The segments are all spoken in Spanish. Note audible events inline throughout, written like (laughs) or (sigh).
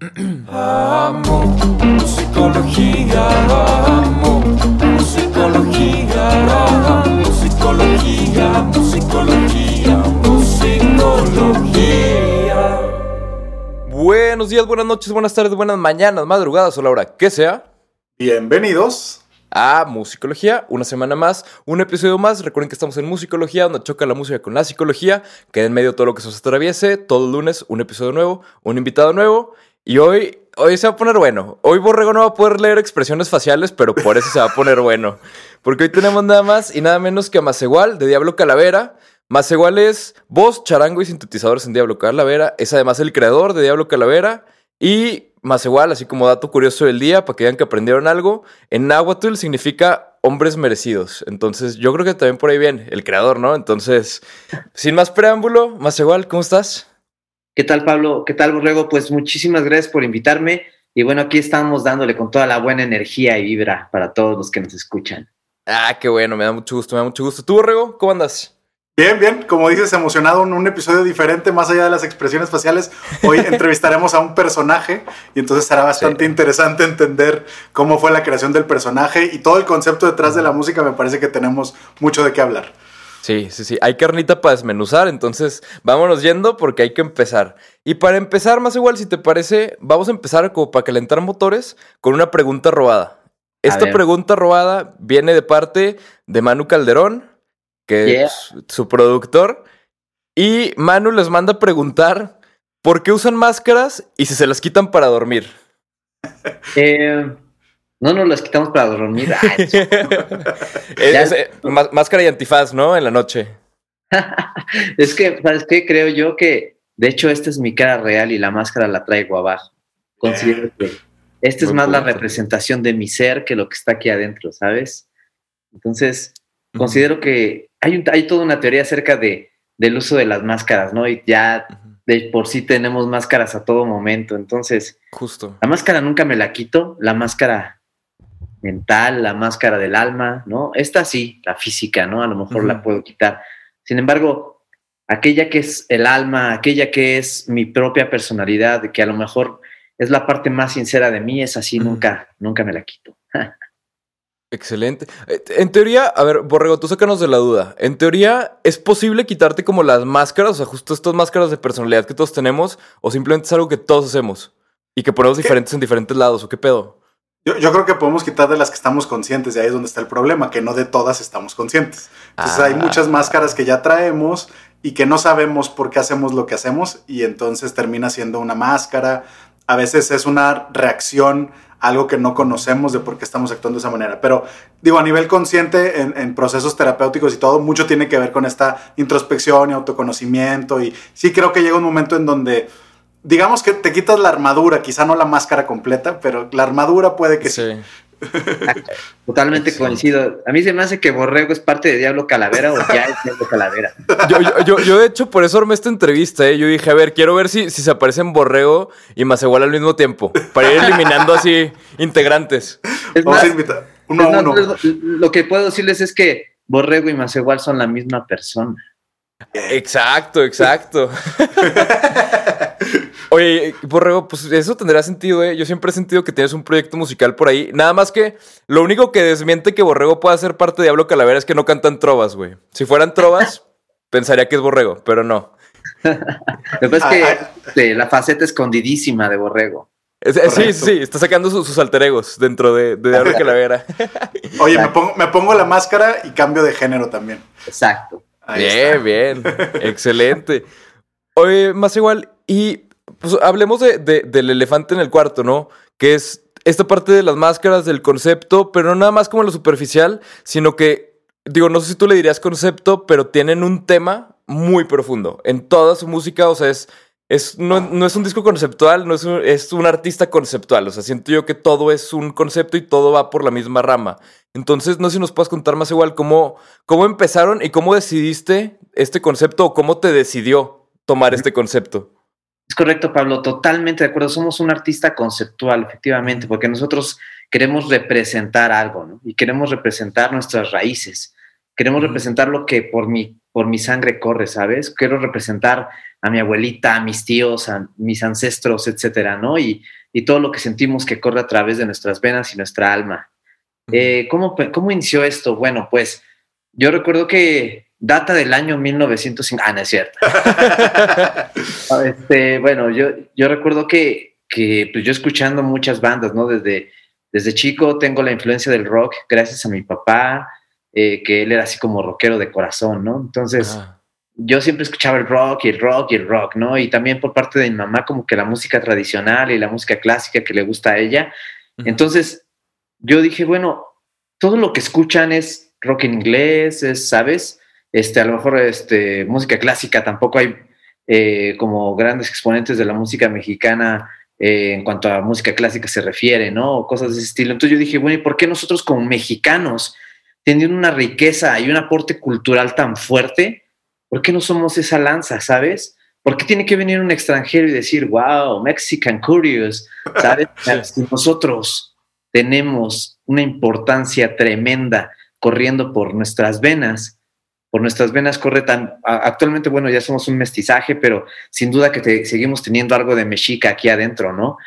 Amo musicología, amo musicología, musicología, musicología, musicología. Buenos días, buenas noches, buenas tardes, buenas mañanas, madrugadas o la hora que sea. Bienvenidos. a Musicología, una semana más, un episodio más. Recuerden que estamos en Musicología, donde choca la música con la psicología, que en medio todo lo que se os atraviese. Todo el lunes, un episodio nuevo, un invitado nuevo. Y hoy, hoy se va a poner bueno. Hoy Borrego no va a poder leer expresiones faciales, pero por eso se va a poner (laughs) bueno. Porque hoy tenemos nada más y nada menos que a Masegual de Diablo Calavera. Masegual es voz, charango y sintetizadores en Diablo Calavera. Es además el creador de Diablo Calavera. Y más igual, así como dato curioso del día, para que vean que aprendieron algo, en Nahuatl significa hombres merecidos. Entonces, yo creo que también por ahí viene el creador, ¿no? Entonces, sin más preámbulo, más igual, ¿cómo estás? ¿Qué tal, Pablo? ¿Qué tal, Borrego? Pues muchísimas gracias por invitarme. Y bueno, aquí estamos dándole con toda la buena energía y vibra para todos los que nos escuchan. Ah, qué bueno, me da mucho gusto, me da mucho gusto. ¿Tú, Borrego, cómo andas? Bien, bien, como dices, emocionado en un episodio diferente, más allá de las expresiones faciales. Hoy (laughs) entrevistaremos a un personaje y entonces será bastante Sí. interesante entender cómo fue la creación del personaje y todo el concepto detrás de la música. Me parece que tenemos mucho de qué hablar. Sí, sí, sí. Hay carnita para desmenuzar, entonces vámonos yendo porque hay que empezar. Y para empezar, más igual, si te parece, vamos a empezar como para calentar motores con una pregunta robada. Esta pregunta robada viene de parte de Manu Calderón, que Yeah. es su productor. Y Manu les manda a preguntar por qué usan máscaras y si se las quitan para dormir. (laughs) Eh, no nos las quitamos para dormir. (laughs) Ay, Es- eh, má- máscara y antifaz, ¿no? En la noche. (laughs) es que, ¿sabes qué? Creo yo que, de hecho, esta es mi cara real y la máscara la traigo abajo. Considero que esta es más la representación de mi ser que lo que está aquí adentro, ¿sabes? Entonces, considero que hay, un- hay toda una teoría acerca de, del uso de las máscaras, ¿no? Y ya de por sí tenemos máscaras a todo momento. Entonces, Justo. la máscara nunca me la quito, la máscara mental, la máscara del alma, ¿no? Esta sí, la física, ¿no? A lo mejor la puedo quitar. Sin embargo, aquella que es el alma, aquella que es mi propia personalidad, que a lo mejor es la parte más sincera de mí, es así, nunca, nunca me la quito. (laughs) Excelente. Eh, En teoría, a ver, Borrego, tú sácanos de la duda. En teoría, ¿es posible quitarte como las máscaras, o sea, justo estas máscaras de personalidad que todos tenemos, o simplemente es algo que todos hacemos y que ponemos ¿Qué? diferentes en diferentes lados, o qué pedo? Yo, yo creo que podemos quitar de las que estamos conscientes, y ahí es donde está el problema, que no de todas estamos conscientes. Entonces Ah. hay muchas máscaras que ya traemos y que no sabemos por qué hacemos lo que hacemos y entonces termina siendo una máscara. A veces es una reacción a algo que no conocemos de por qué estamos actuando de esa manera. Pero digo, a nivel consciente, en, en procesos terapéuticos y todo, mucho tiene que ver con esta introspección y autoconocimiento. Y sí creo que llega un momento en donde... Digamos que te quitas la armadura, quizá no la máscara completa, pero la armadura puede que sí. Sí. (laughs) Totalmente coincido. A mí se me hace que Borrego es parte de Diablo Calavera o ya es Diablo Calavera. Yo, yo, yo, yo, de hecho, por eso armé esta entrevista, ¿eh? Yo dije, a ver, quiero ver si, si se aparecen Borrego y Macehual al mismo tiempo, para ir eliminando así integrantes. Es Vamos más, a invitar uno es a uno. lo- lo que puedo decirles es que Borrego y Macegual son la misma persona. Exacto, exacto. (laughs) Oye, Borrego, pues eso tendrá sentido, ¿eh? Yo siempre he sentido que tienes un proyecto musical por ahí. Nada más que lo único que desmiente que Borrego pueda ser parte de Diablo Calavera es que no cantan trovas, güey. Si fueran trovas, (laughs) pensaría que es Borrego, pero no. Lo que pasa Ah, es ah. que este, la faceta escondidísima de Borrego. Es- eh, sí, sí, está sacando sus, sus alter egos dentro de, de Diablo Calavera. (laughs) Oye, me pongo, me pongo la máscara y cambio de género también. Exacto. Ahí bien, está. bien. (laughs) Excelente. Oye, más igual, y pues hablemos de, de- del elefante en el cuarto, ¿no? Que es esta parte de las máscaras, del concepto, pero no nada más como lo superficial, sino que, digo, no sé si tú le dirías concepto, pero tienen un tema muy profundo en toda su música, o sea, es... Es, no, no es un disco conceptual, no es un, es un artista conceptual. O sea, siento yo que todo es un concepto y todo va por la misma rama. Entonces, no sé si nos puedes contar más igual cómo, cómo empezaron y cómo decidiste este concepto o cómo te decidió tomar este concepto. Es correcto, Pablo, totalmente de acuerdo. Somos un artista conceptual, efectivamente, porque nosotros queremos representar algo, ¿no? Y queremos representar nuestras raíces. Queremos representar lo que por mi, por mi sangre corre, ¿sabes? Quiero representar a mi abuelita, a mis tíos, a mis ancestros, etcétera, ¿no? Y, y todo lo que sentimos que corre a través de nuestras venas y nuestra alma. Eh, ¿cómo, ¿Cómo inició esto? Bueno, pues yo recuerdo que data del año 1950. Ah, no es cierto. (laughs) este, bueno, yo, yo recuerdo que, que pues yo escuchando muchas bandas, ¿no? Desde, desde chico tengo la influencia del rock gracias a mi papá, eh, que él era así como rockero de corazón, ¿no? Entonces, yo siempre escuchaba el rock y el rock y el rock, ¿no? Y también por parte de mi mamá como que la música tradicional y la música clásica que le gusta a ella. Entonces, yo dije, bueno, todo lo que escuchan es rock en inglés, es, ¿sabes? Este, a lo mejor este, música clásica tampoco hay eh, como grandes exponentes de la música mexicana eh, en cuanto a música clásica se refiere, ¿no? O cosas de ese estilo. Entonces yo dije, bueno, ¿y por qué nosotros como mexicanos, teniendo una riqueza y un aporte cultural tan fuerte, ¿por qué no somos esa lanza, ¿sabes? ¿Por qué tiene que venir un extranjero y decir, wow, Mexican Curious, ¿sabes? (laughs) nosotros tenemos una importancia tremenda corriendo por nuestras venas. Por nuestras venas corre tan... Actualmente, bueno, ya somos un mestizaje, pero sin duda que seguimos teniendo algo de mexica aquí adentro, ¿no?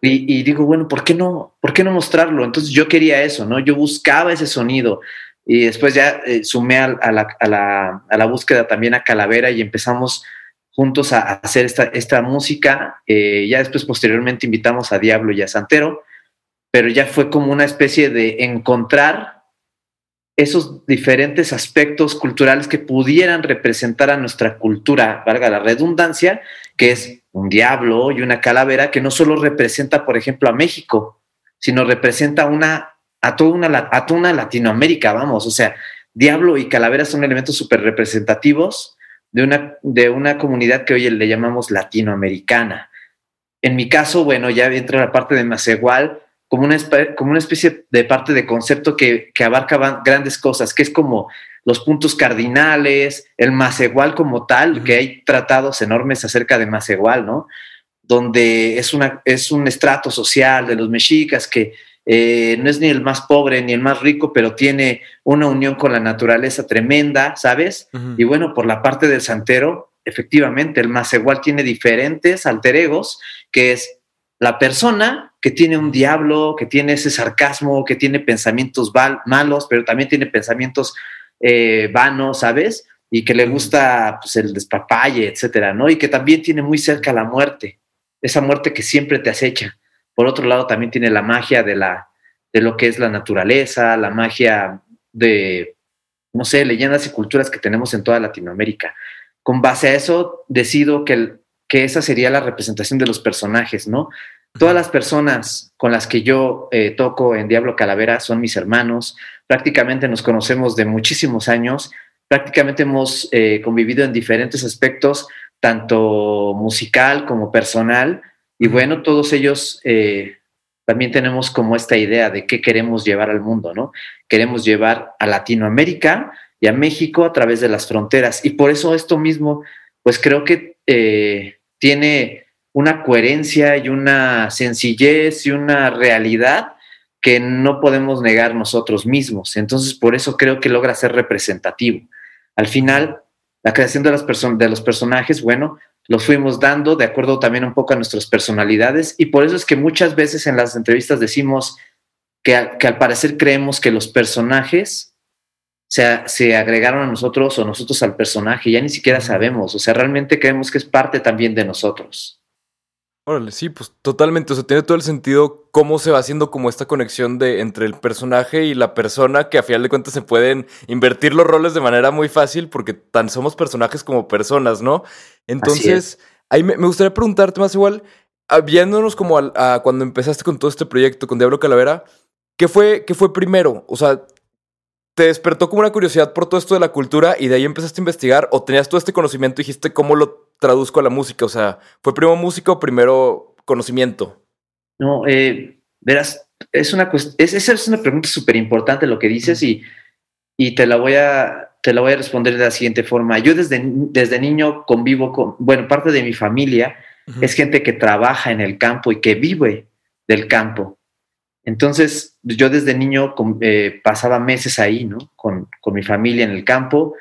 Y, digo, bueno, ¿por qué no? ¿Por qué no mostrarlo? Entonces yo quería eso, ¿no? Yo buscaba ese sonido y después ya eh, sumé a, la, búsqueda también a Calavera y empezamos juntos a, hacer esta, esta música. Eh, ya después, posteriormente, invitamos a Diablo y a Santero, pero ya fue como una especie de encontrar esos diferentes aspectos culturales que pudieran representar a nuestra cultura, valga la redundancia, que es un diablo y una calavera que no solo representa, por ejemplo, a México, sino representa una, a, toda una, a toda una Latinoamérica, vamos, o sea, diablo y calavera son elementos súper representativos de una, de una comunidad que hoy le llamamos latinoamericana. En mi caso, bueno, ya entra la parte de Macegual, como una, como una especie de parte de concepto que, que abarca grandes cosas, que es como los puntos cardinales, el más igual como tal, que hay tratados enormes acerca de más igual, ¿no? Donde es, una, es un estrato social de los mexicas que eh, no es ni el más pobre ni el más rico, pero tiene una unión con la naturaleza tremenda, ¿sabes? Y bueno, por la parte del santero, efectivamente, el más igual tiene diferentes alter egos, que es la persona que tiene un diablo, que tiene ese sarcasmo, que tiene pensamientos malos, pero también tiene pensamientos eh, vanos, ¿sabes? Y que le gusta pues, el despapalle, etcétera, ¿no? Y que también tiene muy cerca la muerte, esa muerte que siempre te acecha. Por otro lado, también tiene la magia de, la, de lo que es la naturaleza, la magia de, no sé, leyendas y culturas que tenemos en toda Latinoamérica. Con base a eso, decido que que esa sería la representación de los personajes, ¿no? Todas las personas con las que yo eh, toco en Diablo Calavera son mis hermanos, prácticamente nos conocemos de muchísimos años, prácticamente hemos eh, convivido en diferentes aspectos, tanto musical como personal, y bueno, todos ellos eh, también tenemos como esta idea de qué queremos llevar al mundo, ¿no? Queremos llevar a Latinoamérica y a México a través de las fronteras, y por eso esto mismo pues creo que tiene una coherencia y una sencillez y una realidad que no podemos negar nosotros mismos. Entonces, por eso creo que logra ser representativo. Al final, la creación de, las de los personajes, bueno, los fuimos dando de acuerdo también un poco a nuestras personalidades y por eso es que muchas veces en las entrevistas decimos que, que al parecer creemos que los personajes se, agregaron a nosotros o nosotros al personaje, ya ni siquiera sabemos, o sea, realmente creemos que es parte también de nosotros. Órale, sí, pues totalmente, o sea, tiene todo el sentido cómo se va haciendo como esta conexión de entre el personaje y la persona, que a final de cuentas se pueden invertir los roles de manera muy fácil porque tan somos personajes como personas, ¿no? Entonces, ahí me, gustaría preguntarte más igual, ah, viéndonos como a, cuando empezaste con todo este proyecto con Diablo Calavera, ¿qué fue, qué fue primero? O sea, te despertó como una curiosidad por todo esto de la cultura y de ahí empezaste a investigar o tenías todo este conocimiento y dijiste cómo lo traduzco a la música? O sea, ¿fue primero música o primero conocimiento? No, eh, verás, es una, es, esa es una pregunta súper importante lo que dices y, y te, la voy a, te la voy a responder de la siguiente forma. Yo desde, desde niño convivo con, bueno, parte de mi familia es gente que trabaja en el campo y que vive del campo. Entonces, yo desde niño eh, pasaba meses ahí, ¿no? Con, con, mi familia en el campo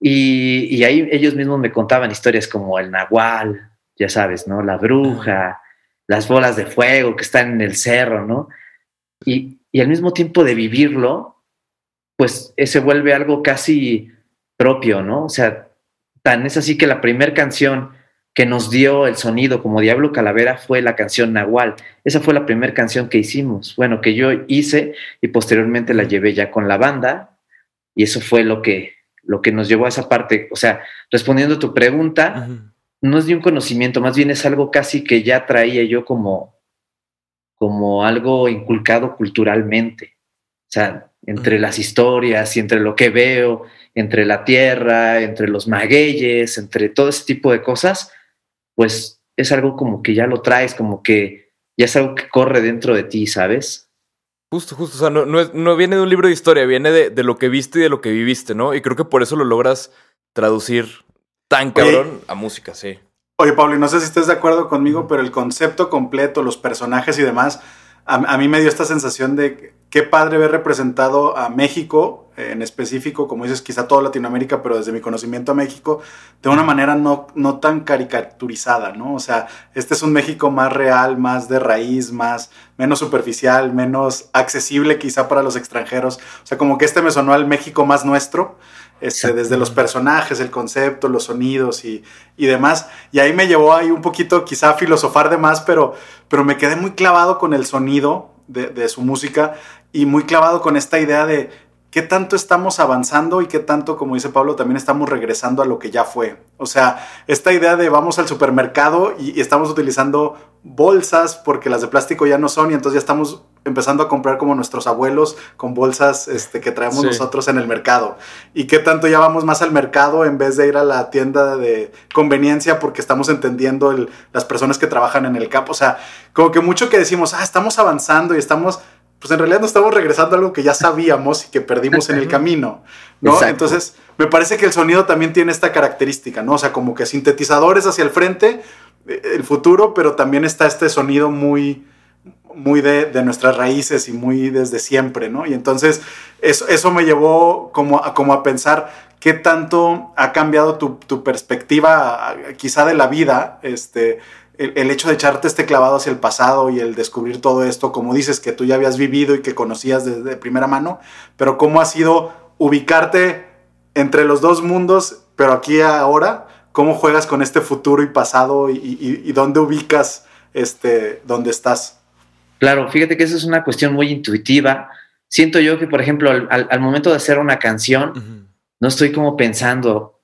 y, y, ahí ellos mismos me contaban historias como el nahual, ya sabes, ¿no? La bruja, las bolas de fuego que están en el cerro, ¿no? Y, y al mismo tiempo de vivirlo, pues eh, se vuelve algo casi propio, ¿no? O sea, tan es así que la primera canción que nos dio el sonido como Diablo Calavera fue la canción Nahual. Esa fue la primera canción que hicimos, bueno, que yo hice y posteriormente la llevé ya con la banda y eso fue lo que, lo que nos llevó a esa parte. O sea, respondiendo a tu pregunta, no es de un conocimiento, más bien es algo casi que ya traía yo como, como algo inculcado culturalmente. O sea, entre las historias y entre lo que veo, entre la tierra, entre los magueyes, entre todo ese tipo de cosas, pues es algo como que ya lo traes, como que ya es algo que corre dentro de ti, ¿sabes? Justo, justo. O sea, no, no, viene de un libro de historia, viene de, de, lo que viste y de lo que viviste, ¿no? Y creo que por eso lo logras traducir tan cabrón a música, sí. Oye, Pablo, no sé si estés de acuerdo conmigo, pero el concepto completo, los personajes y demás, a, mí me dio esta sensación de qué padre ver representado a México, en específico, como dices, quizá toda Latinoamérica, pero desde mi conocimiento a México, de una manera no, no tan caricaturizada, ¿no? O sea, este es un México más real, más de raíz, más, menos superficial, menos accesible quizá para los extranjeros. O sea, como que este me sonó al México más nuestro. Este, desde los personajes, el concepto, los sonidos y, y, demás. Y ahí me llevó ahí un poquito quizá a filosofar de más, pero, pero me quedé muy clavado con el sonido de, de su música y muy clavado con esta idea de qué tanto estamos avanzando y qué tanto, como dice Pablo, también estamos regresando a lo que ya fue. O sea, esta idea de vamos al supermercado y, y estamos utilizando bolsas porque las de plástico ya no son y entonces ya estamos empezando a comprar como nuestros abuelos con bolsas este, que traemos nosotros en el mercado. Y qué tanto ya vamos más al mercado en vez de ir a la tienda de conveniencia porque estamos entendiendo el, las personas que trabajan en el campo. O sea, como que mucho que decimos, ah, estamos avanzando y estamos, pues en realidad no estamos regresando a algo que ya sabíamos y que perdimos en el camino, ¿no? Entonces, me parece que el sonido también tiene esta característica, ¿no? O sea, como que sintetizadores hacia el frente, eh, el futuro, pero también está este sonido muy muy de, nuestras raíces y muy desde siempre, ¿no? Y entonces eso, eso me llevó como a, como a pensar qué tanto ha cambiado tu, perspectiva quizá de la vida, este, el, hecho de echarte este clavado hacia el pasado y el descubrir todo esto, como dices, que tú ya habías vivido y que conocías desde primera mano, pero cómo ha sido ubicarte entre los dos mundos, pero aquí ahora, cómo juegas con este futuro y pasado y, dónde ubicas este, dónde estás. Claro, fíjate que eso es una cuestión muy intuitiva. Siento yo que, por ejemplo, al, momento de hacer una canción, no estoy como pensando,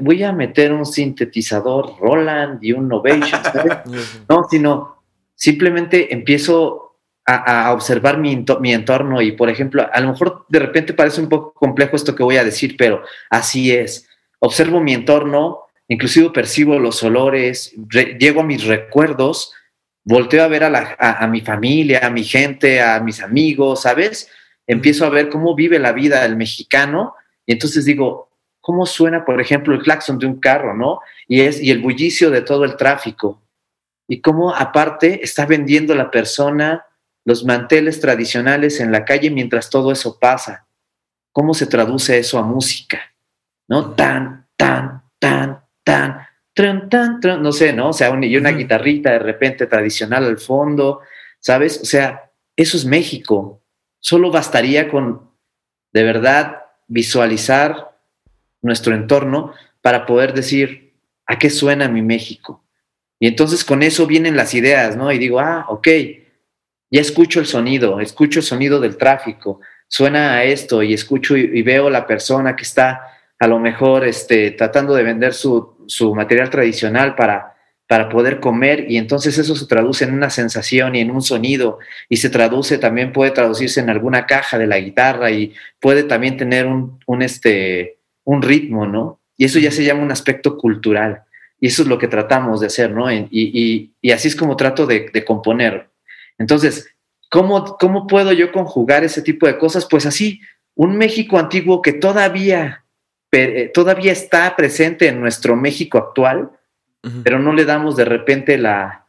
voy a meter un sintetizador Roland y un Novation, (laughs) no, sino simplemente empiezo a, observar mi, mi, entorno y, por ejemplo, a lo mejor de repente parece un poco complejo esto que voy a decir, pero así es. Observo mi entorno, inclusive percibo los olores, llego a mis recuerdos volteo a ver a, mi familia, a mi gente, a mis amigos, ¿sabes? Empiezo a ver cómo vive la vida el mexicano y entonces digo, ¿cómo suena, por ejemplo, el claxon de un carro, ¿no? Y, es, y el bullicio de todo el tráfico. Y cómo aparte está vendiendo la persona los manteles tradicionales en la calle mientras todo eso pasa. ¿Cómo se traduce eso a música? ¿No? Tan, tan, tan, tan no sé, ¿no? O sea, y una guitarrita de repente tradicional al fondo, ¿sabes? O sea, eso es México. Solo bastaría con, de verdad, visualizar nuestro entorno para poder decir, ¿a qué suena mi México? Y entonces con eso vienen las ideas, ¿no? Y digo, ah, ok, ya escucho el sonido, escucho el sonido del tráfico, suena a esto y escucho y, y veo la persona que está a lo mejor este, tratando de vender su, su material tradicional para, para poder comer y entonces eso se traduce en una sensación y en un sonido y se traduce también puede traducirse en alguna caja de la guitarra y puede también tener un, este, un ritmo, ¿no? Y eso ya se llama un aspecto cultural y eso es lo que tratamos de hacer, ¿no? Y, y, y así es como trato de, de componer. Entonces, ¿cómo, ¿cómo puedo yo conjugar ese tipo de cosas? Pues así, un México antiguo que todavía eh, todavía está presente en nuestro México actual, pero no le damos de repente la,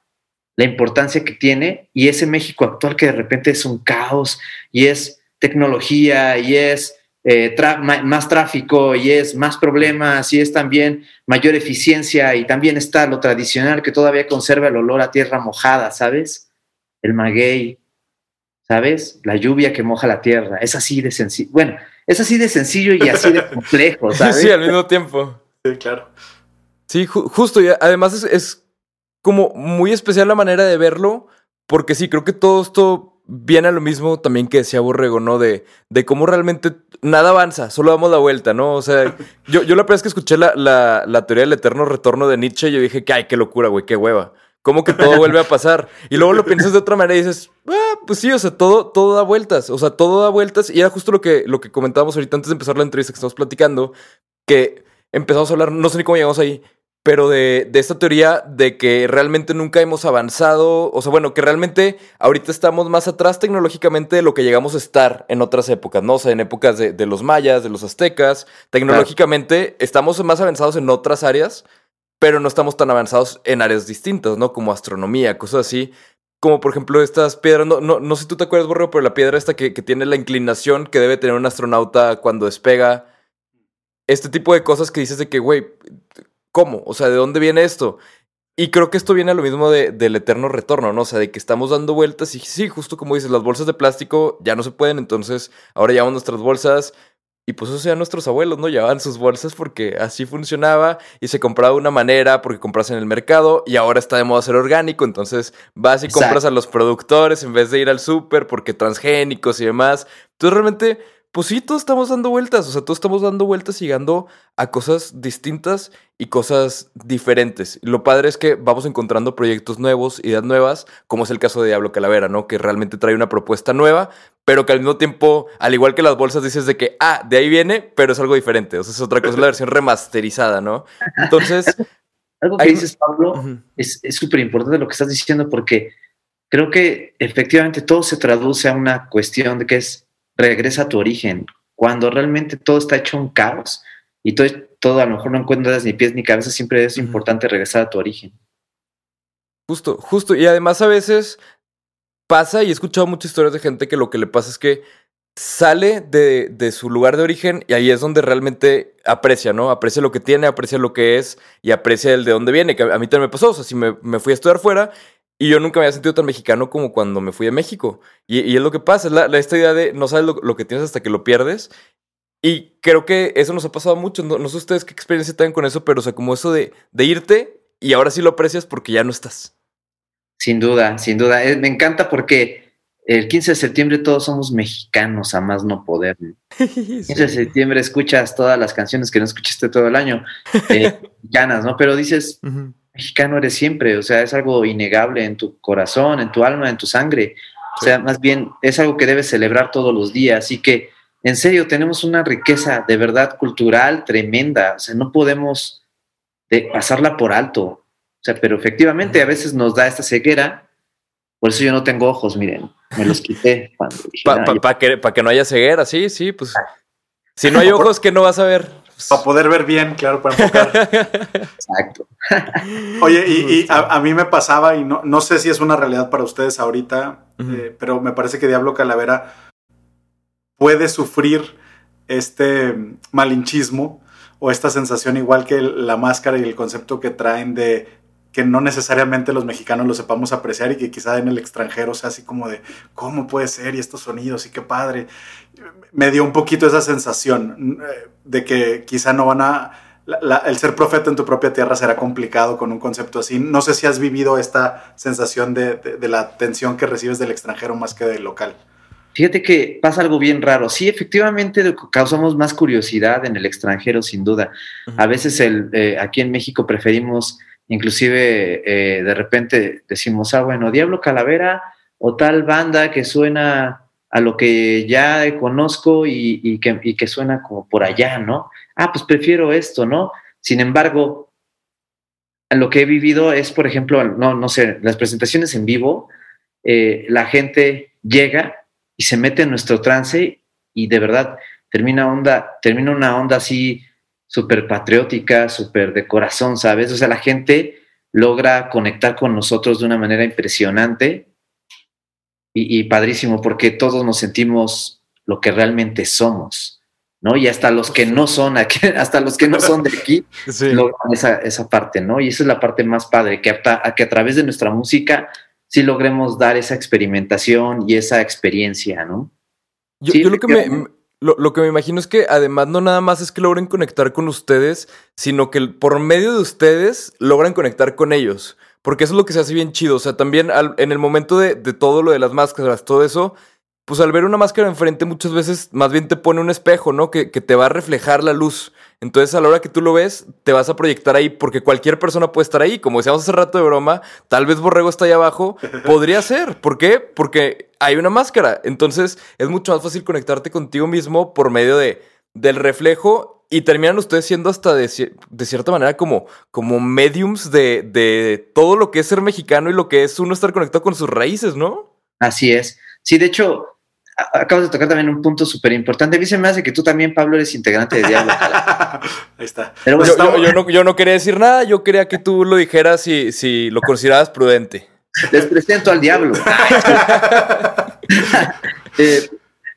la importancia que tiene y ese México actual que de repente es un caos y es tecnología y es eh, más tráfico y es más problemas y es también mayor eficiencia y también está lo tradicional que todavía conserva el olor a tierra mojada, ¿sabes? El maguey, ¿sabes? La lluvia que moja la tierra, es así de sencillo. Bueno, es así de sencillo y así de (laughs) complejo, ¿sabes? Sí, al mismo tiempo. Sí, claro. Sí, justo, y además es, es como muy especial la manera de verlo, porque sí, creo que todo esto viene a lo mismo también que decía Borrego, ¿no? De, de cómo realmente nada avanza, solo damos la vuelta, ¿no? O sea, yo, yo la primera vez que escuché la, la, la teoría del eterno retorno de Nietzsche, yo dije que, ay, qué locura, güey, qué hueva. ¿Cómo que todo vuelve a pasar? Y luego lo piensas de otra manera y dices, ah, pues sí, o sea, todo, todo da vueltas, o sea, todo da vueltas. Y era justo lo que, lo que comentábamos ahorita antes de empezar la entrevista que estamos platicando, que empezamos a hablar, no sé ni cómo llegamos ahí, pero de, de, esta teoría de que realmente nunca hemos avanzado, o sea, bueno, que realmente ahorita estamos más atrás tecnológicamente de lo que llegamos a estar en otras épocas, ¿no? O sea, en épocas de, de los mayas, de los aztecas, tecnológicamente estamos más avanzados en otras áreas, pero no estamos tan avanzados en áreas distintas, ¿no? Como astronomía, cosas así. Como por ejemplo estas piedras, no, no, no sé si tú te acuerdas, Borreo, pero la piedra esta que, tiene la inclinación que debe tener un astronauta cuando despega. Este tipo de cosas que dices de que, güey, ¿cómo? O sea, ¿de dónde viene esto? Y creo que esto viene a lo mismo de, del eterno retorno, ¿no? O sea, de que estamos dando vueltas y sí, justo como dices, las bolsas de plástico ya no se pueden, entonces ahora llevamos nuestras bolsas y pues eso sea nuestros abuelos, ¿no? Llevaban sus bolsas porque así funcionaba y se compraba de una manera porque compras en el mercado y ahora está de moda ser orgánico, entonces vas y compras a los productores en vez de ir al súper porque transgénicos y demás. Entonces realmente pues sí, todos estamos dando vueltas, o sea, todos estamos dando vueltas y llegando a cosas distintas y cosas diferentes. Lo padre es que vamos encontrando proyectos nuevos, ideas nuevas, como es el caso de Diablo Calavera, ¿no? Que realmente trae una propuesta nueva, pero que al mismo tiempo, al igual que las bolsas, dices de que, ah, de ahí viene, pero es algo diferente. O sea, es otra cosa, es la versión remasterizada, ¿no? Entonces... (laughs) algo que dices, Pablo, es súper importante lo que estás diciendo porque creo que efectivamente todo se traduce a una cuestión de que es regresa a tu origen. Cuando realmente todo está hecho un caos y todo, todo a lo mejor no encuentras ni pies ni cabeza, siempre es importante regresar a tu origen. Justo, justo. Y además a veces pasa, y he escuchado muchas historias de gente que lo que le pasa es que sale de, de, su lugar de origen y ahí es donde realmente aprecia, ¿no? Aprecia lo que tiene, aprecia lo que es y aprecia el de dónde viene, que a mí también me pasó. O sea, si me, me fui a estudiar fuera y yo nunca me había sentido tan mexicano como cuando me fui a México. Y, y es lo que pasa, es la, la, esta idea de no sabes lo, lo, que tienes hasta que lo pierdes. Y creo que eso nos ha pasado mucho. No, no sé ustedes qué experiencia tienen con eso, pero o sea, como eso de, de, irte y ahora sí lo aprecias porque ya no estás. Sin duda, sin duda. Eh, me encanta porque el 15 de septiembre todos somos mexicanos, a más no poder. (laughs) El 15 de septiembre escuchas todas las canciones que no escuchaste todo el año, eh, (laughs) ganas, ¿no? Pero dices... Uh -huh mexicano eres siempre, o sea, es algo innegable en tu corazón, en tu alma, en tu sangre. O sea, más bien es algo que debes celebrar todos los días. Así que, en serio, tenemos una riqueza de verdad cultural tremenda. O sea, no podemos de pasarla por alto. O sea, pero efectivamente a veces nos da esta ceguera. Por eso yo no tengo ojos, miren, me los quité. Para pa, pa que, que no haya ceguera, sí, sí, pues. Si no hay (laughs) ojos, que no vas a ver? Para poder ver bien, claro, para enfocar. (laughs) Exacto. Oye, y, y a, a, mí me pasaba, y no, no sé si es una realidad para ustedes ahorita, uh -huh. eh, pero me parece que Diablo Calavera puede sufrir este malinchismo o esta sensación igual que la máscara y el concepto que traen de que no necesariamente los mexicanos lo sepamos apreciar y que quizá en el extranjero sea así como de cómo puede ser y estos sonidos y qué padre. Me dio un poquito esa sensación eh, de que quizá no van a... La, la, el ser profeta en tu propia tierra será complicado con un concepto así. No sé si has vivido esta sensación de, de, de la atención que recibes del extranjero más que del local. Fíjate que pasa algo bien raro. Sí, efectivamente causamos más curiosidad en el extranjero, sin duda. Uh -huh. A veces el, eh, aquí en México preferimos inclusive eh, de repente decimos, ah, bueno, Diablo Calavera o tal banda que suena a lo que ya conozco y, que, suena como por allá, ¿no? Ah, pues prefiero esto, ¿no? Sin embargo, lo que he vivido es, por ejemplo, no, no sé, las presentaciones en vivo, eh, la gente llega y se mete en nuestro trance y de verdad termina, onda, termina una onda así súper patriótica, súper de corazón, ¿sabes? O sea, la gente logra conectar con nosotros de una manera impresionante y, y padrísimo, porque todos nos sentimos lo que realmente somos. ¿no? Y hasta los que no son aquí, (laughs) hasta los que no son de aquí, (laughs) Sí. logran esa, esa parte, ¿no? Y esa es la parte más padre, que a, a- que a través de nuestra música sí logremos dar esa experimentación y esa experiencia, ¿no? Yo, Sí, yo lo que me efectivamente. lo, lo que me imagino es que además no nada más es que logren conectar con ustedes, sino que por medio de ustedes logran conectar con ellos. Porque eso es lo que se hace bien chido. O sea, también al- en el momento de, de todo lo de las máscaras, todo eso, pues al ver una máscara enfrente muchas veces más bien te pone un espejo, ¿no? Que, que te va a reflejar la luz. Entonces a la hora que tú lo ves, te vas a proyectar ahí porque cualquier persona puede estar ahí. Como decíamos hace rato de broma, tal vez Borrego está ahí abajo. (laughs) Podría ser. ¿Por qué? Porque hay una máscara. Entonces es mucho más fácil conectarte contigo mismo por medio de, del reflejo y terminan ustedes siendo hasta de, cier- de cierta manera como, como mediums de, de todo lo que es ser mexicano y lo que es uno estar conectado con sus raíces, ¿no? Así es. Sí, de hecho, a- acabas de tocar también un punto súper importante. A mí se me hace que tú también, Pablo, eres integrante de Diablo. (laughs) Ahí está. Pero Pues bueno, Yo, yo- yo no, yo no quería decir nada, yo quería que tú lo dijeras si, si lo considerabas prudente. les presento al diablo. (laughs) (laughs) Eh,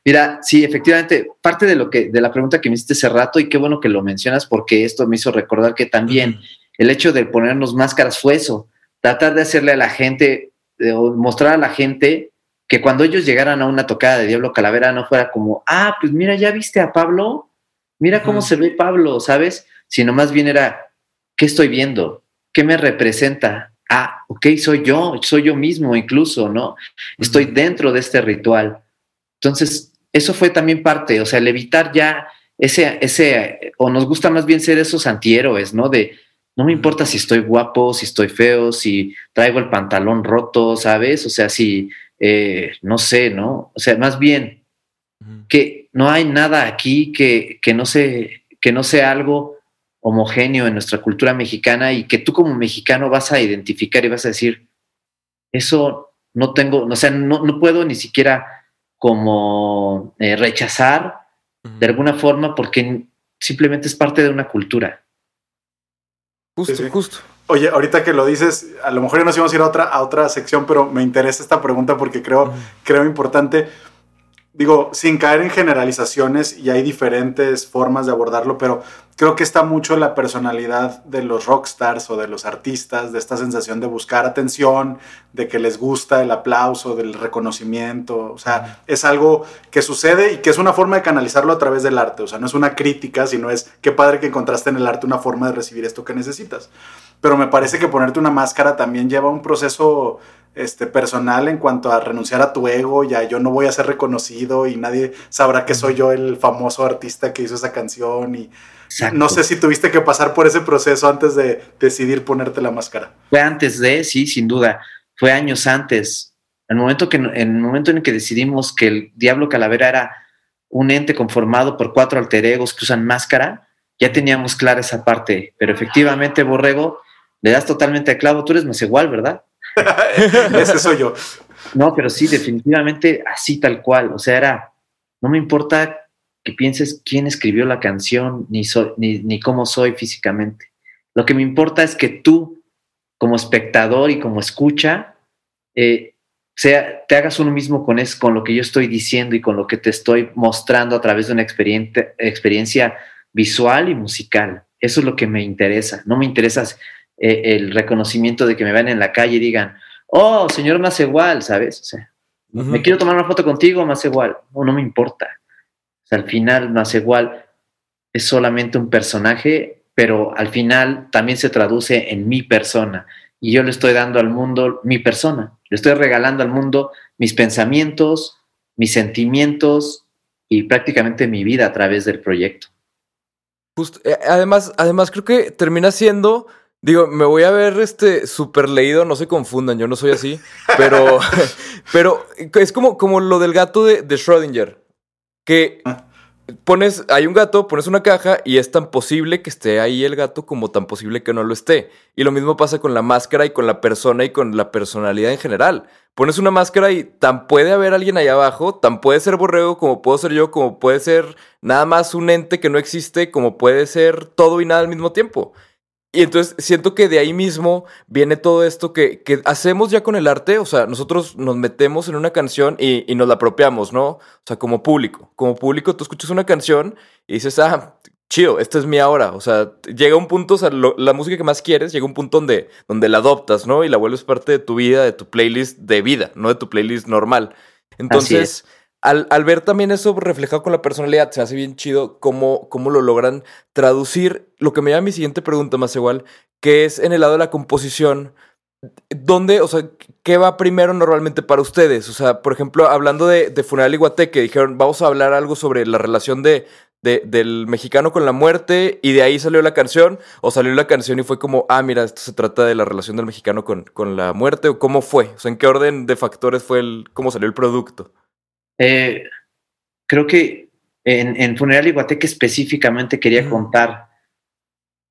mira, sí, efectivamente, parte de lo que, de la pregunta que me hiciste hace rato, y qué bueno que lo mencionas, porque esto me hizo recordar que también el hecho de ponernos máscaras fue eso, tratar de hacerle a la gente, de- o mostrar a la gente que cuando ellos llegaran a una tocada de Diablo Calavera no fuera como, ah, pues mira, ya viste a Pablo, mira cómo se ve Pablo, ¿sabes? Sino más bien era, ¿qué estoy viendo? ¿Qué me representa? Ah, ok, soy yo, soy yo mismo incluso, ¿no? Estoy dentro de este ritual. Entonces, eso fue también parte, o sea, el evitar ya ese, ese, o nos gusta más bien ser esos antihéroes, ¿no? De, no me importa si estoy guapo, si estoy feo, si traigo el pantalón roto, ¿sabes? O sea, si, eh, no sé, ¿no? O sea, más bien que no hay nada aquí que, que, no, se, que no sea algo homogéneo en nuestra cultura mexicana y que tú como mexicano vas a identificar y vas a decir, eso no tengo, o sea, no, no puedo ni siquiera como eh, rechazar de alguna forma porque simplemente es parte de una cultura. Justo, Sí, sí. justo. Oye, ahorita que lo dices, a lo mejor ya nos íbamos a ir a otra, a otra sección, pero me interesa esta pregunta porque creo, creo importante. Digo, sin caer en generalizaciones, y hay diferentes formas de abordarlo, pero creo que está mucho la personalidad de los rockstars o de los artistas, de esta sensación de buscar atención, de que les gusta el aplauso, del reconocimiento. O sea, es algo que sucede y que es una forma de canalizarlo a través del arte. O sea, no es una crítica, sino es qué padre que encontraste en el arte una forma de recibir esto que necesitas pero me parece que ponerte una máscara también lleva un proceso este, personal en cuanto a renunciar a tu ego, ya yo no voy a ser reconocido y nadie sabrá que soy yo el famoso artista que hizo esa canción y Exacto. no sé si tuviste que pasar por ese proceso antes de decidir ponerte la máscara. Fue antes de, sí, sin duda, fue años antes. El momento, que, en el momento en el que decidimos que el Diablo Calavera era un ente conformado por cuatro alter egos que usan máscara, ya teníamos clara esa parte. Pero efectivamente, Borrego, le das totalmente a clavo. Tú eres más igual, ¿verdad? (laughs) Ese soy yo. No, pero sí, definitivamente así tal cual. O sea, era, no me importa que pienses quién escribió la canción, ni, ni, ni cómo soy físicamente. Lo que me importa es que tú, como espectador y como escucha, eh, sea, te hagas uno mismo con, es, con lo que yo estoy diciendo y con lo que te estoy mostrando a través de una experiencia, experiencia visual y musical. Eso es lo que me interesa. No me interesa eh, el reconocimiento de que me vean en la calle y digan, oh, señor más igual, ¿sabes? O sea, uh -huh. me quiero tomar una foto contigo, más igual. No, no me importa. O sea, al final, igual es solamente un personaje, pero al final también se traduce en mi persona. Y yo le estoy dando al mundo mi persona. Le estoy regalando al mundo mis pensamientos, mis sentimientos y prácticamente mi vida a través del proyecto. Eh, además, además creo que termina siendo Digo, me voy a ver este súper leído, no se confundan, yo no soy así, pero, (laughs) pero es como, como lo del gato de, de Schrödinger, que pones, hay un gato, pones una caja y es tan posible que esté ahí el gato como tan posible que no lo esté. Y lo mismo pasa con la máscara y con la persona y con la personalidad en general. Pones una máscara y tan puede haber alguien allá abajo, tan puede ser borrego como puedo ser yo, como puede ser nada más un ente que no existe, como puede ser todo y nada al mismo tiempo. Y entonces siento que de ahí mismo viene todo esto que, que, hacemos ya con el arte. O sea, nosotros nos metemos en una canción y, y, nos la apropiamos, ¿no? O sea, como público. Como público, tú escuchas una canción y dices, ah, chido, esta es mi ahora. O sea, llega un punto, o sea, lo, la música que más quieres, llega un punto donde, donde la adoptas, ¿no? Y la vuelves parte de tu vida, de tu playlist de vida, no de tu playlist normal. Entonces al, ver también eso reflejado con la personalidad, se hace bien chido cómo, cómo lo logran traducir. Lo que me llama mi siguiente pregunta, más igual, que es en el lado de la composición. ¿Dónde, o sea, qué va primero normalmente para ustedes? O sea, por ejemplo, hablando de, de Funeral Iguateque, dijeron, vamos a hablar algo sobre la relación de, del mexicano con la muerte y de ahí salió la canción, o salió la canción y fue como, ah, mira, esto se trata de la relación del mexicano con, con la muerte, o cómo fue, o sea, en qué orden de factores fue el, cómo salió el producto. Eh, creo que en, en Funeral Iguateque específicamente quería contar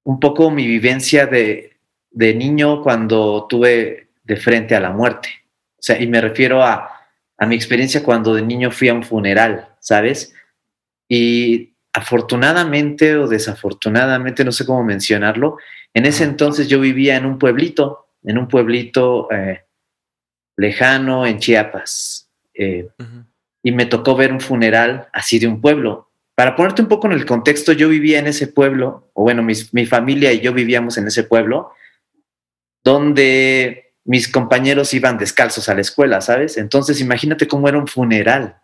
un poco mi vivencia de, de, niño cuando tuve de frente a la muerte. O sea, y me refiero a, a mi experiencia cuando de niño fui a un funeral, ¿sabes? Y afortunadamente o desafortunadamente, no sé cómo mencionarlo, en ese entonces yo vivía en un pueblito, en un pueblito eh, lejano en Chiapas. Eh, uh -huh y me tocó ver un funeral así de un pueblo. Para ponerte un poco en el contexto, yo vivía en ese pueblo, o bueno, mis, mi familia y yo vivíamos en ese pueblo, donde mis compañeros iban descalzos a la escuela, ¿sabes? Entonces imagínate cómo era un funeral,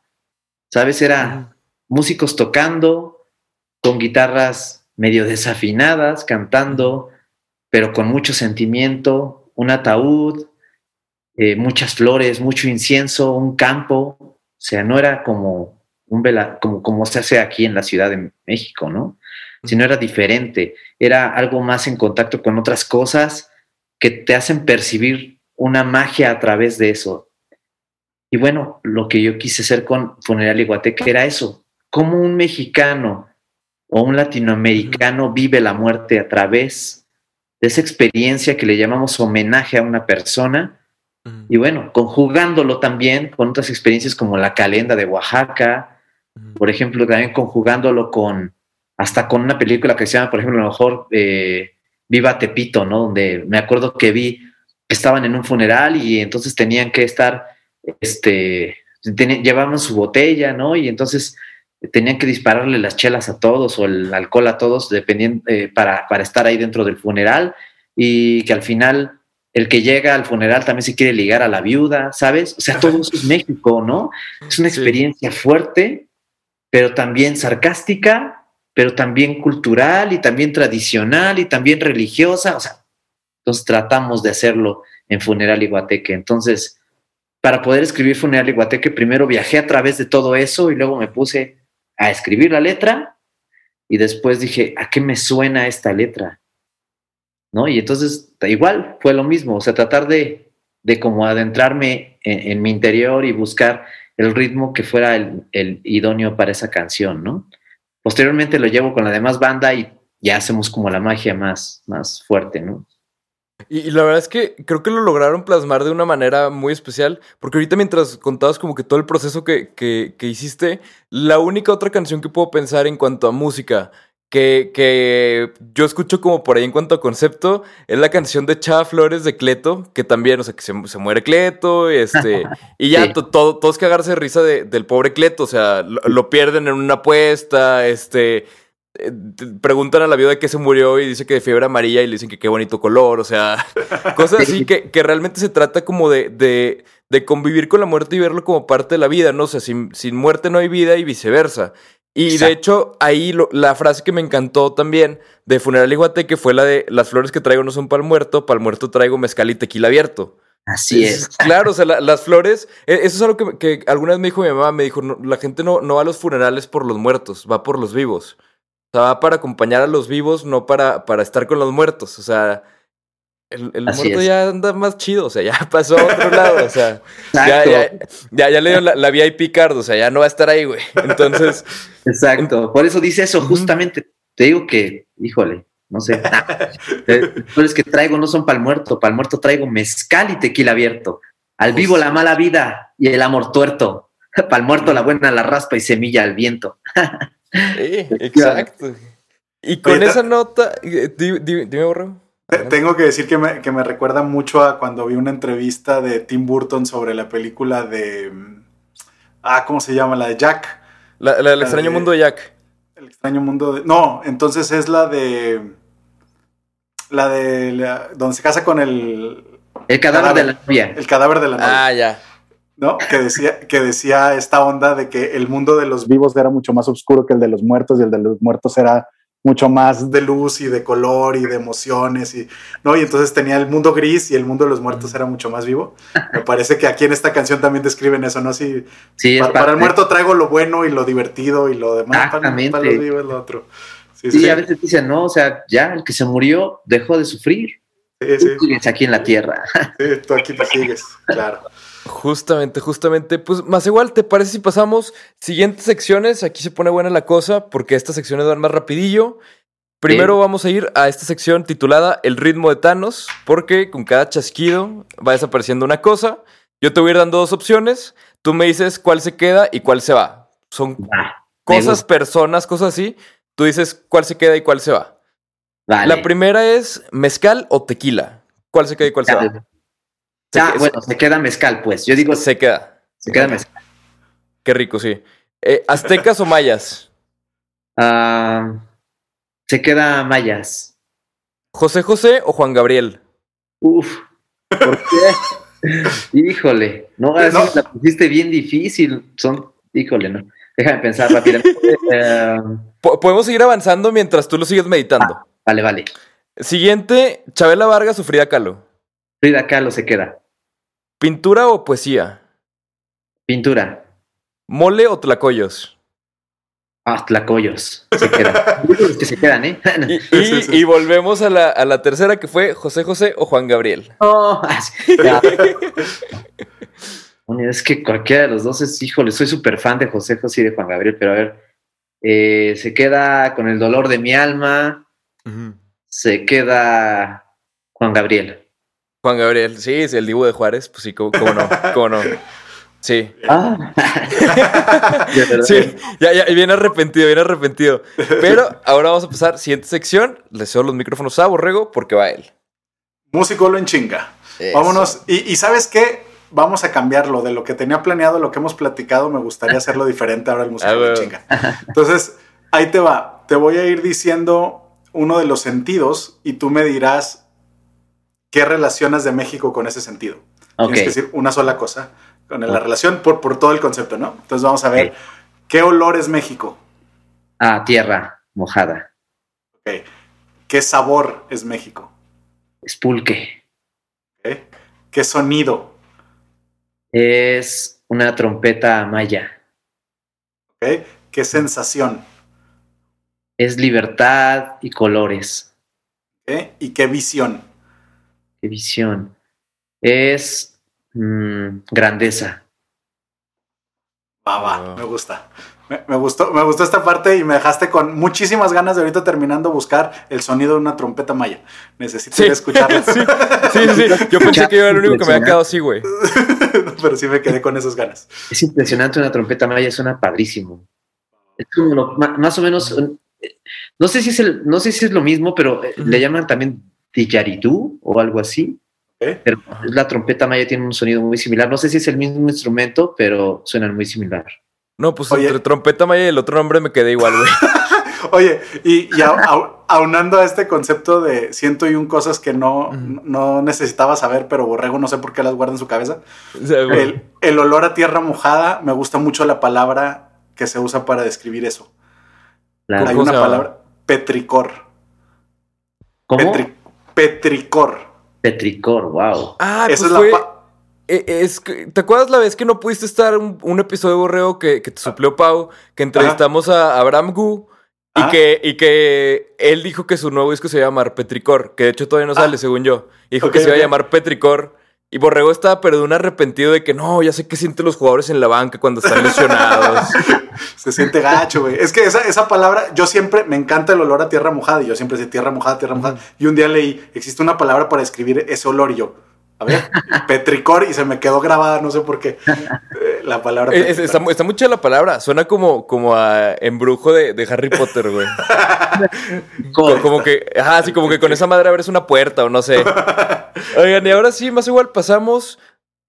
¿sabes? Era músicos tocando, con guitarras medio desafinadas, cantando, pero con mucho sentimiento, un ataúd, eh, muchas flores, mucho incienso, un campo, sea, no era como un vela, como, como se hace aquí en la Ciudad de México, ¿no? Sino era diferente, era algo más en contacto con otras cosas que te hacen percibir una magia a través de eso. Y bueno, lo que yo quise hacer con Funeral Iguateque era eso, cómo un mexicano o un latinoamericano vive la muerte a través de esa experiencia que le llamamos homenaje a una persona y bueno, conjugándolo también con otras experiencias como la calenda de Oaxaca, por ejemplo, también conjugándolo con, hasta con una película que se llama, por ejemplo, a lo mejor eh, Viva Tepito, ¿no? Donde me acuerdo que vi estaban en un funeral y entonces tenían que estar, este, llevaban su botella, ¿no? Y entonces tenían que dispararle las chelas a todos o el alcohol a todos, dependiendo, eh, para, para estar ahí dentro del funeral y que al final el que llega al funeral también se quiere ligar a la viuda, ¿sabes? O sea, todo eso es México, ¿no? Es una experiencia sí. fuerte, pero también sarcástica, pero también cultural y también tradicional y también religiosa. O sea, entonces tratamos de hacerlo en Funeral Iguateque. Entonces, para poder escribir Funeral Iguateque, primero viajé a través de todo eso y luego me puse a escribir la letra y después dije, ¿a qué me suena esta letra? ¿No? Y entonces, igual, fue lo mismo, o sea, tratar de, de como adentrarme en, mi interior y buscar el ritmo que fuera el, el, idóneo para esa canción, ¿no? Posteriormente lo llevo con la demás banda y ya hacemos como la magia más, más fuerte, ¿no? Y, y, la verdad es que creo que lo lograron plasmar de una manera muy especial, porque ahorita mientras contabas como que todo el proceso que, que, que hiciste, la única otra canción que puedo pensar en cuanto a música que, que, yo escucho como por ahí en cuanto a concepto, es la canción de Chava Flores de Cleto, que también, o sea, que se, se muere Cleto, este, (laughs) y ya sí. todo, todos cagarse de risa de, del pobre Cleto, o sea, lo, lo, pierden en una apuesta, este, eh, preguntan a la viuda qué se murió y dice que de fiebre amarilla y le dicen que qué bonito color, o sea, (laughs) cosas así que, que realmente se trata como de, de, de, convivir con la muerte y verlo como parte de la vida, ¿no? O sea, sin, sin muerte no hay vida y viceversa. Y Exacto. de hecho, ahí lo, la frase que me encantó también de Funeral Iguateque fue la de las flores que traigo no son para el muerto, para el muerto traigo mezcal y tequila abierto. Así es. es. (laughs) Claro, o sea, la, las flores, e, eso es algo que, que, alguna vez me dijo mi mamá, me dijo, no, la gente no, no va a los funerales por los muertos, va por los vivos. O sea, va para acompañar a los vivos, no para, para estar con los muertos. O sea, el, el muerto es. ya anda más chido, o sea, ya (laughs) pasó a otro lado, o sea, (laughs) ya, ya, ya, ya, le dio la, la VIP card, o sea, ya no va a estar ahí, güey. Entonces. (laughs) Exacto, por eso dice eso, justamente. Te digo que, híjole, no sé. Los que traigo no son para el muerto, para el muerto traigo mezcal y tequila abierto. Al vivo la mala vida y el amor tuerto. Para el muerto la buena la raspa y semilla al viento. Sí, exacto. Y con esa nota, dime, dime, borro. Te- Tengo que decir que me, que me recuerda mucho a cuando vi una entrevista de Tim Burton sobre la película de... mm, Ah, ¿cómo se llama? La de Jack. La, La extraño de- mundo de Jack. El extraño mundo de... No, entonces es la de... La de... la- donde se casa con el... El cadáver de la novia. El cadáver de la novia. Ah, ya. ¿no? Que decía, que decía esta onda de que el mundo de los vivos era mucho más oscuro que el de los muertos y el de los muertos era mucho más de luz y de color y de emociones y no y entonces tenía el mundo gris y el mundo de los muertos era mucho más vivo. Me parece que aquí en esta canción también describen eso no si Sí, para, para el muerto traigo lo bueno y lo divertido y lo demás para, Exactamente. para los vivos lo otro. Sí Sí, sí, a veces dicen, no, o sea, ya el que se murió dejó de sufrir. sí, sí, Tú sigues aquí en la tierra. sí, tú aquí te sigues claro Justamente, justamente. Pues más igual, ¿te parece si pasamos siguientes secciones? Aquí se pone buena la cosa porque estas secciones van más rapidillo. Primero vamos a ir a esta sección titulada El ritmo de Thanos, porque con cada chasquido va desapareciendo una cosa. Yo te voy a ir dando dos opciones. Tú me dices cuál se queda y cuál se va. Son cosas, personas, cosas así. Tú dices cuál se queda y cuál se va. vale. La primera es mezcal o tequila. ¿Cuál se queda y cuál se va? Se Ah, que- bueno, se queda mezcal, pues. Yo digo, se, Se queda. queda mezcal. Qué rico, sí. Eh, ¿Aztecas o mayas? Ah, se queda mayas. ¿José José o Juan Gabriel? Uf, ¿por qué? (laughs) híjole, no, me la pusiste bien difícil. Son, híjole, no. Déjame pensar rápidamente. (laughs) Eh, Po- podemos seguir avanzando mientras tú lo sigues meditando. vale, vale. Siguiente, Chabela Vargas o Frida Kahlo. Frida Kahlo se queda. ¿Pintura o poesía? Pintura. ¿Mole o tlacoyos? Ah, tlacoyos. Se queda. Los (laughs) que se quedan, ¿eh? (laughs) Y, volvemos a la, a la tercera que fue José José o Juan Gabriel. (laughs) Bueno, es que cualquiera de los dos es, híjole, soy súper fan de José José y de Juan Gabriel, pero a ver, eh, se queda con el dolor de mi alma, se queda Juan Gabriel. Juan Gabriel, sí, es el divo de Juárez, pues sí, cómo, cómo no, cómo no. Sí. Ah. (laughs) Sí, ya, ya, viene arrepentido, viene arrepentido. Pero ahora vamos a pasar, siguiente sección. Le cedo los micrófonos a Borrego porque va él. músico lo en chinga Eso. Vámonos. Y, y sabes qué? Vamos a cambiarlo. De lo que tenía planeado, lo que hemos platicado, me gustaría hacerlo diferente ahora el músico Ah, lo en chinga. Entonces, ahí te va. Te voy a ir diciendo uno de los sentidos y tú me dirás qué relacionas de México con ese sentido. Ok. Tienes que decir una sola cosa con la relación por, por todo el concepto, ¿no? Entonces vamos a ver qué olor es México. Ah, tierra mojada. Ok. ¿Qué sabor es México? Espulque. Ok. ¿Qué sonido? Es una trompeta maya. Ok. ¿Qué sensación? Es libertad y colores. ¿Y qué visión? Qué visión. Es mm, grandeza. Va, va, me gusta. Me, me gustó, me gustó esta parte y me dejaste con muchísimas ganas de ahorita terminando buscar el sonido de una trompeta maya. Necesito Sí. ir a escucharla. (laughs) Sí, sí, sí. Yo pensé que yo era el único que me había quedado así, güey. (laughs) Pero sí me quedé con esas ganas. Es impresionante una trompeta maya, suena padrísimo. Es como lo- más o menos, eh, no sé si es el, no sé si es lo mismo, pero eh, le llaman también diyaridú o algo así. Pero la trompeta maya tiene un sonido muy similar. No sé si es el mismo instrumento, pero suenan muy similar. No, pues Oye. entre trompeta maya y el otro nombre me quedé igual, güey. (laughs) Oye, y, y au- au- aunando a este concepto de ciento y un cosas que no, no necesitaba saber, pero Borrego no sé por qué las guarda en su cabeza. El, el olor a tierra mojada, me gusta mucho la palabra que se usa para describir eso. Claro. Hay ¿Cómo una palabra, petricor. ¿Cómo? Petri- petricor. Petricor, wow. Ah, Esa pues es la fue- pa- eh, es que- ¿Te acuerdas la vez que no pudiste estar un, un episodio de Borrego que, que te suplió Pau? Que entrevistamos a Abraham Gu y Ajá. que, y que él dijo que su nuevo disco se iba a llamar Petricor, que de hecho todavía no sale, Ah. según yo. Dijo que se iba a llamar Petricor. Y Borrego estaba un arrepentido de que no, ya sé qué sienten los jugadores en la banca cuando están lesionados. (laughs) Se siente gacho, güey. Es que esa, esa palabra, yo siempre, me encanta el olor a tierra mojada. Y yo siempre sé tierra mojada, tierra mojada. Y un día leí, existe una palabra para describir ese olor. Y yo, a ver, (laughs) petricor. Y se me quedó grabada, no sé por qué. La palabra. Es- es- está, está mucha la palabra. Suena como, como a embrujo de, de Harry Potter, güey. Co- (laughs) Como que, ajá, así como que con esa madre abres una puerta o no sé. (laughs) Oigan, y ahora sí, más igual pasamos.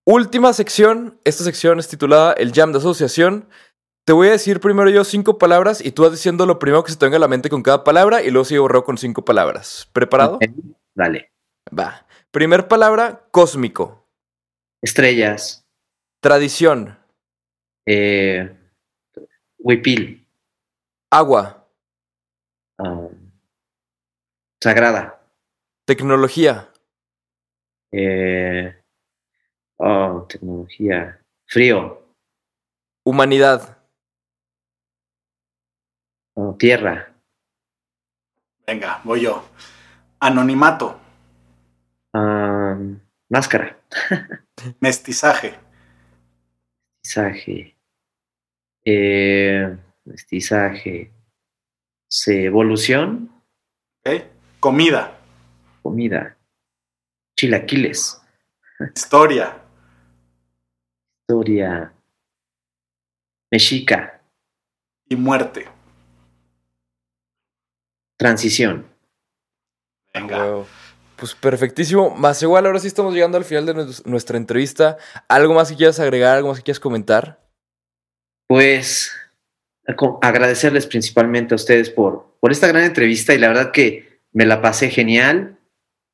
Última sección. Esta sección es titulada El Jam de Asociación. Te voy a decir primero yo cinco palabras y tú vas diciendo lo primero que se te venga a la mente con cada palabra y luego sigo borreo con cinco palabras. ¿Preparado? Ok, Dale. Va. Primer palabra, cósmico. Estrellas. Tradición. Eh, huipil. Agua. ah, sagrada. Tecnología. Eh, oh, tecnología. Frío. Humanidad. oh, tierra. Venga, voy yo. Anonimato, ah, máscara. (laughs) mestizaje, Mestizaje. Eh, mestizaje. Se- evolución. ¿ok? comida, Comida. Chilaquiles. (laughs) historia, Historia. Mexica. y muerte. Transición. Venga. Pues perfectísimo. Más igual, ahora sí estamos llegando al final de nues- nuestra entrevista. ¿Algo más que quieras agregar? ¿Algo más que quieras comentar? Pues agradecerles principalmente a ustedes por, por esta gran entrevista y la verdad que me la pasé genial.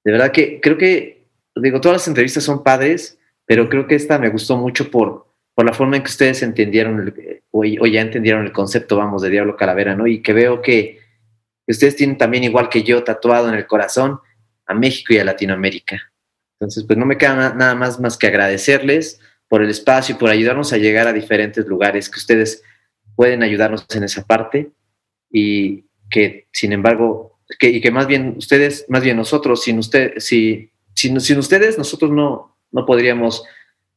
De verdad que creo que, digo, todas las entrevistas son padres, pero creo que esta me gustó mucho por, por la forma en que ustedes entendieron el- o, o ya entendieron el concepto, vamos, de Diablo Calavera, ¿no? Y que veo que ustedes tienen también, igual que yo, tatuado en el corazón a México y a Latinoamérica. Entonces, pues no me queda na- nada más más que agradecerles por el espacio y por ayudarnos a llegar a diferentes lugares que ustedes pueden ayudarnos en esa parte y que sin embargo que, y que más bien ustedes más bien nosotros sin usted si, sin, sin ustedes nosotros no no podríamos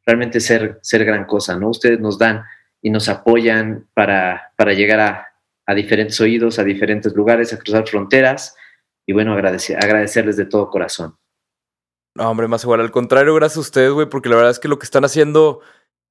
realmente ser ser gran cosa no ustedes nos dan y nos apoyan para para llegar a, a diferentes oídos a diferentes lugares a cruzar fronteras y bueno agradecer, agradecerles de todo corazón No, hombre, más igual. Al contrario, gracias a ustedes, güey, porque la verdad es que lo que están haciendo,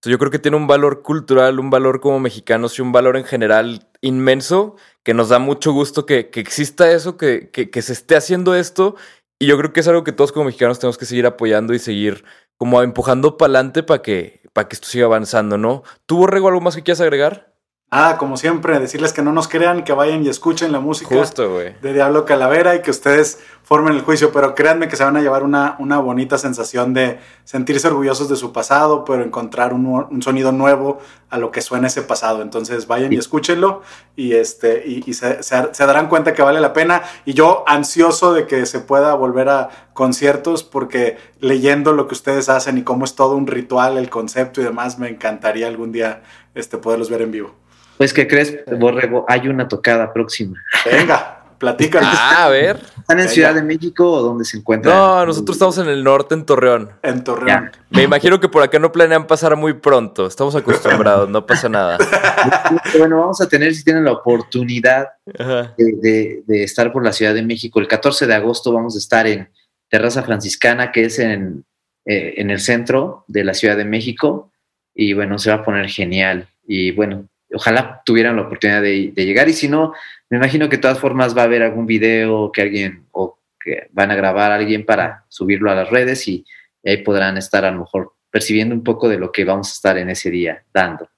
yo creo que tiene un valor cultural, un valor como mexicanos y un valor en general inmenso, que nos da mucho gusto que, que exista eso, que, que, se esté haciendo esto. Y yo creo que es algo que todos como mexicanos tenemos que seguir apoyando y seguir como empujando para adelante para que, para que esto siga avanzando, ¿no? ¿Tú, Borrego, algo más que quieras agregar? Ah, como siempre, decirles que no nos crean, que vayan y escuchen la música Justo, de Diablo Calavera y que ustedes formen el juicio, pero créanme que se van a llevar una, una bonita sensación de sentirse orgullosos de su pasado, pero encontrar un, un sonido nuevo a lo que suena ese pasado. Entonces vayan y escúchenlo y, este, y, y se, se- se darán cuenta que vale la pena. Y yo ansioso de que se pueda volver a conciertos porque leyendo lo que ustedes hacen y cómo es todo un ritual, el concepto y demás, me encantaría algún día este, poderlos ver en vivo. Pues que crees Borrego hay una tocada próxima Venga, platícanos. Ah, a ver. ¿Están en Venga. Ciudad de México o dónde se encuentran? No, nosotros estamos en el norte, en Torreón. En Torreón. Me imagino que por acá no planean pasar muy pronto. Estamos acostumbrados, no pasa nada. (laughs) Bueno, vamos a tener, si tienen la oportunidad Ajá. de, de- de estar por la Ciudad de México, el 14 de agosto vamos a estar en Terraza Franciscana, que es en, eh, en el centro de la Ciudad de México. Y bueno, se va a poner genial. Y bueno, ojalá tuvieran la oportunidad de, llegar. Y si no, me imagino que de todas formas va a haber algún video que alguien o que van a grabar a alguien para subirlo a las redes y, y ahí podrán estar a lo mejor percibiendo un poco de lo que vamos a estar en ese día dando.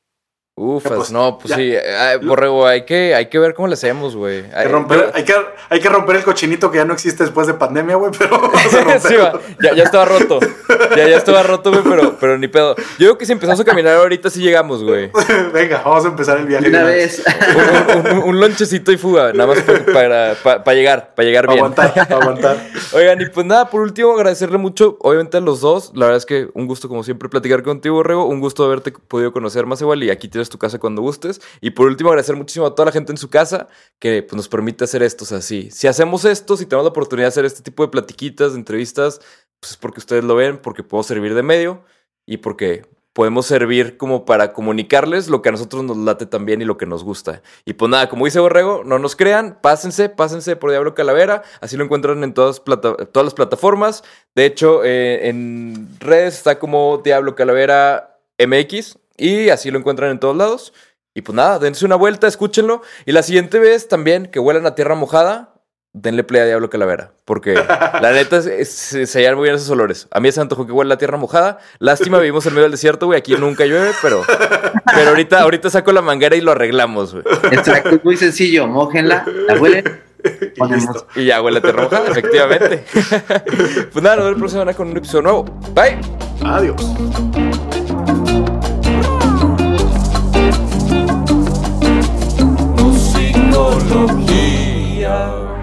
Ufas, pues, no, pues ya. sí. eh, borrego, hay que, hay que ver cómo le hacemos, güey. Hay romper, hay, que, hay que romper el cochinito que ya no existe después de pandemia, güey, pero (laughs) vamos a. (laughs) Sí, va, ya, ya estaba roto. Ya, ya estaba roto, güey, pero, pero ni pedo. Yo creo que si empezamos a caminar ahorita sí llegamos, güey. (laughs) Venga, vamos a empezar el viaje. Una vez. Un, un- un lonchecito y fuga, nada más pa- para, pa- para llegar, para llegar Para bien. aguantar, para aguantar. Oigan, y pues nada, por último, agradecerle mucho, obviamente, a los dos. La verdad es que un gusto, como siempre, platicar contigo, Borrego. Un gusto haberte podido conocer más igual y aquí tienes tu casa cuando gustes. Y por último, agradecer muchísimo a toda la gente en su casa que pues, nos permite hacer estos así. Si hacemos esto, si tenemos la oportunidad de hacer este tipo de platiquitas, de entrevistas, pues es porque ustedes lo ven, porque puedo servir de medio y porque podemos servir como para comunicarles lo que a nosotros nos late también y lo que nos gusta. Y pues nada, como dice Borrego, no nos crean, pásense, pásense por Diablo Calavera, así lo encuentran en todas, todas las plataformas. De hecho, eh, en redes está como Diablo Calavera MX, Y así lo encuentran en todos lados. Y pues nada, dense una vuelta, escúchenlo. Y la siguiente vez también que huelan a tierra mojada, denle play a Diablo Calavera. Porque (laughs) la neta es- es- se se hallan muy bien esos olores. A mí se antojó que huele la tierra mojada. Lástima, vivimos en medio del desierto, güey. Aquí nunca llueve, pero, pero ahorita, ahorita saco la manguera y lo arreglamos, güey. Exacto, es muy sencillo. Mójenla, la huelen. (laughs) Y. Y ya huele a tierra mojada, efectivamente. (laughs) pues nada, nos vemos la próxima semana con un episodio nuevo. Bye. Adiós. nosso dia.